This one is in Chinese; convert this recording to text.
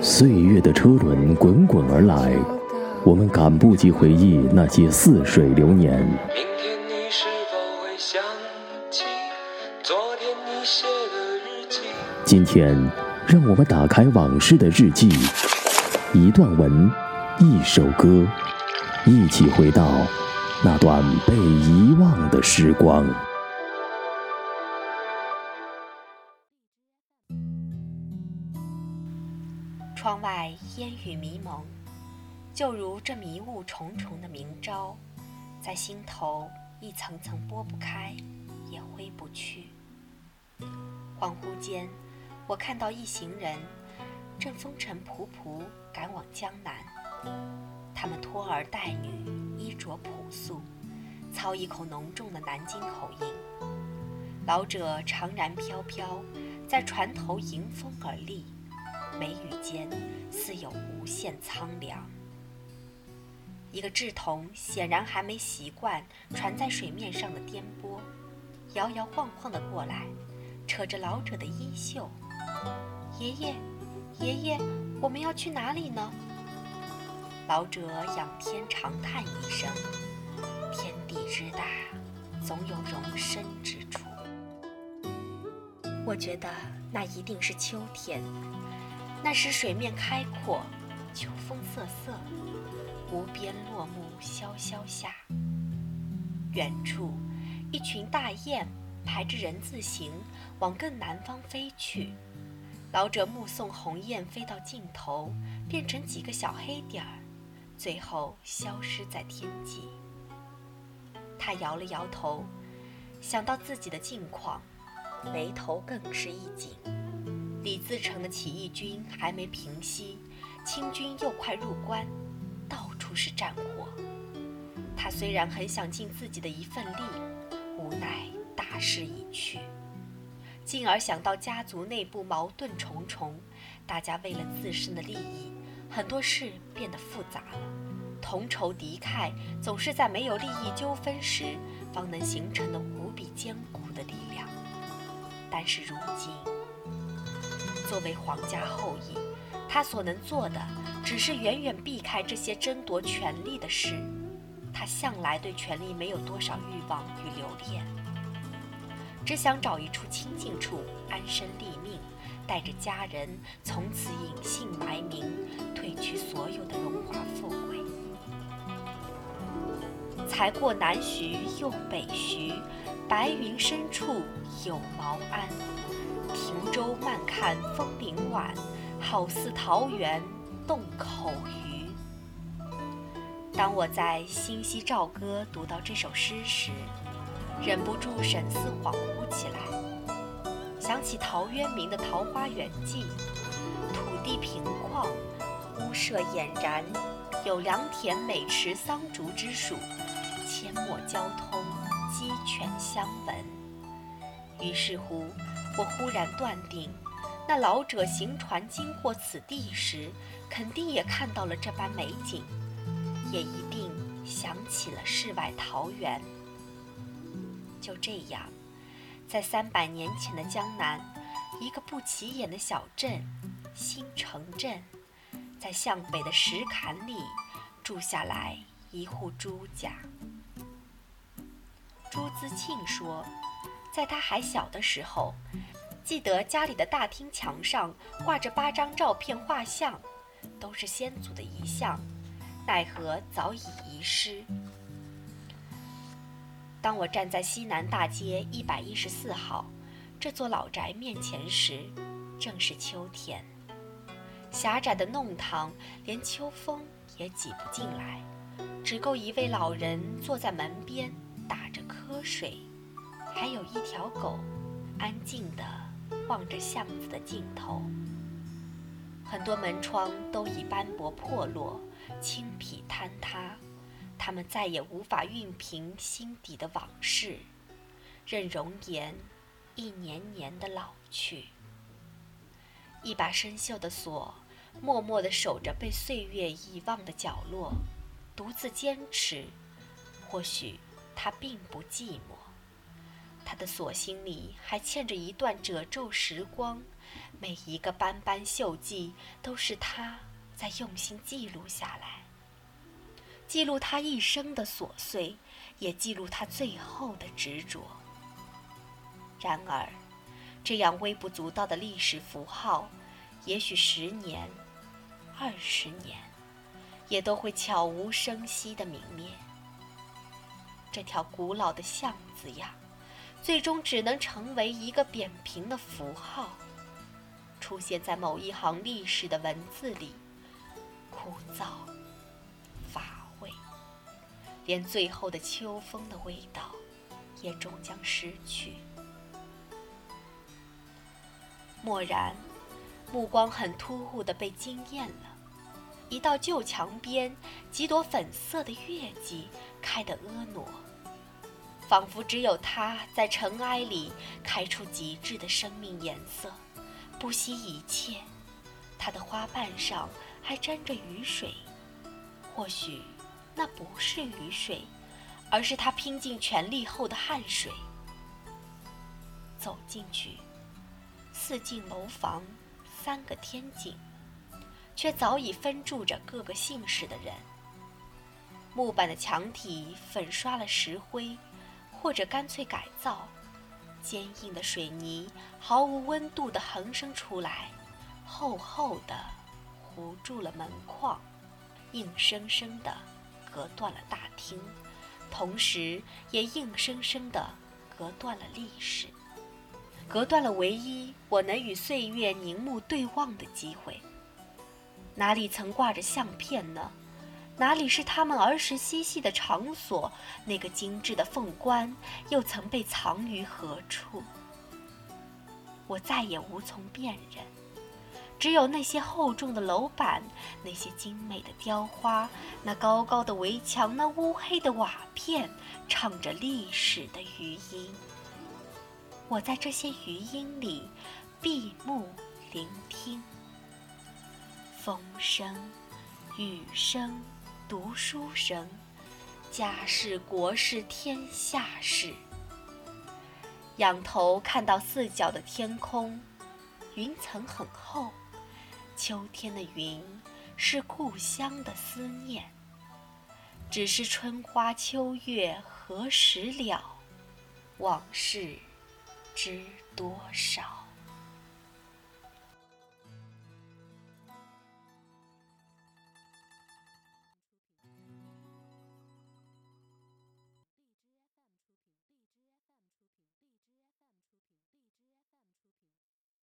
岁月的车轮滚滚而来，我们赶不及回忆那些似水流年。明天你是否会想起昨天你写的日记？今天，让我们打开往事的日记，一段文，一首歌，一起回到那段被遗忘的时光。窗外烟雨迷蒙，就如这迷雾重重的明朝，在心头一层层拨不开，也挥不去。恍惚间，我看到一行人正风尘仆仆赶往江南，他们拖儿带女，衣着朴素，操一口浓重的南京口音。老者长髯飘飘，在船头迎风而立。眉宇间似有无限苍凉。一个稚童显然还没习惯船在水面上的颠簸，摇摇晃晃地过来，扯着老者的衣袖：“爷爷，爷爷，我们要去哪里呢？”老者仰天长叹一声：“天地之大，总有容身之处。”我觉得那一定是秋天。那时水面开阔，秋风瑟瑟，无边落木萧萧下。远处，一群大雁排着人字形往更南方飞去。老者目送鸿雁飞到尽头，变成几个小黑点儿，最后消失在天际。他摇了摇头，想到自己的境况，眉头更是一紧。李自成的起义军还没平息，清军又快入关，到处是战火。他虽然很想尽自己的一份力，无奈大势已去。进而想到家族内部矛盾重重，大家为了自身的利益，很多事变得复杂了。同仇敌忾，总是在没有利益纠纷时，方能形成的无比坚固的力量。但是如今，作为皇家后裔，他所能做的只是远远避开这些争夺权力的事。他向来对权力没有多少欲望与留恋，只想找一处清静处安身立命，带着家人从此隐姓埋名，褪去所有的荣华富贵。才过南徐又北徐，白云深处有茅庵。停舟慢看风铃晚，好似桃源洞口鱼。当我在《新溪棹歌》读到这首诗时，忍不住神思恍惚起来，想起陶渊明的《桃花源记》：土地平旷，屋舍俨然，有良田美池桑竹之属，阡陌交通，鸡犬相闻。于是乎。我忽然断定，那老者行船经过此地时，肯定也看到了这般美景，也一定想起了世外桃源。就这样，在三百年前的江南，一个不起眼的小镇——新城镇，在向北的石坎里住下来一户朱家。朱自庆说。在他还小的时候，记得家里的大厅墙上挂着八张照片画像，都是先祖的遗像，奈何早已遗失。当我站在西南大街一百一十四号这座老宅面前时，正是秋天，狭窄的弄堂连秋风也挤不进来，只够一位老人坐在门边打着瞌睡。还有一条狗，安静地望着巷子的尽头。很多门窗都已斑驳破落，青皮坍塌，它们再也无法熨平心底的往事，任容颜一年年的老去。一把生锈的锁，默默地守着被岁月遗忘的角落，独自坚持。或许它并不寂寞。他的锁心里还嵌着一段褶皱时光，每一个斑斑锈迹都是他在用心记录下来，记录他一生的琐碎，也记录他最后的执着。然而，这样微不足道的历史符号，也许十年、二十年，也都会悄无声息地泯灭。这条古老的巷子呀，最终只能成为一个扁平的符号，出现在某一行历史的文字里，枯燥、乏味，连最后的秋风的味道，也终将失去。蓦然，目光很突兀地被惊艳了。一道旧墙边，几朵粉色的月季开得婀娜，仿佛只有它在尘埃里开出极致的生命颜色，不惜一切。它的花瓣上还沾着雨水，或许那不是雨水，而是他拼尽全力后的汗水。走进去。四进楼房，三个天井，却早已分住着各个姓氏的人。木板的墙体粉刷了石灰，或者干脆改造。坚硬的水泥毫无温度地横生出来，厚厚的糊住了门框，硬生生地隔断了大厅，同时也硬生生地隔断了历史。隔断了唯一我能与岁月凝目对望的机会。哪里曾挂着相片呢？哪里是他们儿时嬉戏的场所？那个精致的凤冠又曾被藏于何处？我再也无从辨认，只有那些厚重的楼板，那些精美的雕花，那高高的围墙，那乌黑的瓦片，唱着历史的余音。我在这些余音里闭目聆听，风声、雨声、读书声，家事国事天下事。仰头看到四角的天空，云层很厚，秋天的云是故乡的思念。只是春花秋月何时了？往事。知多少？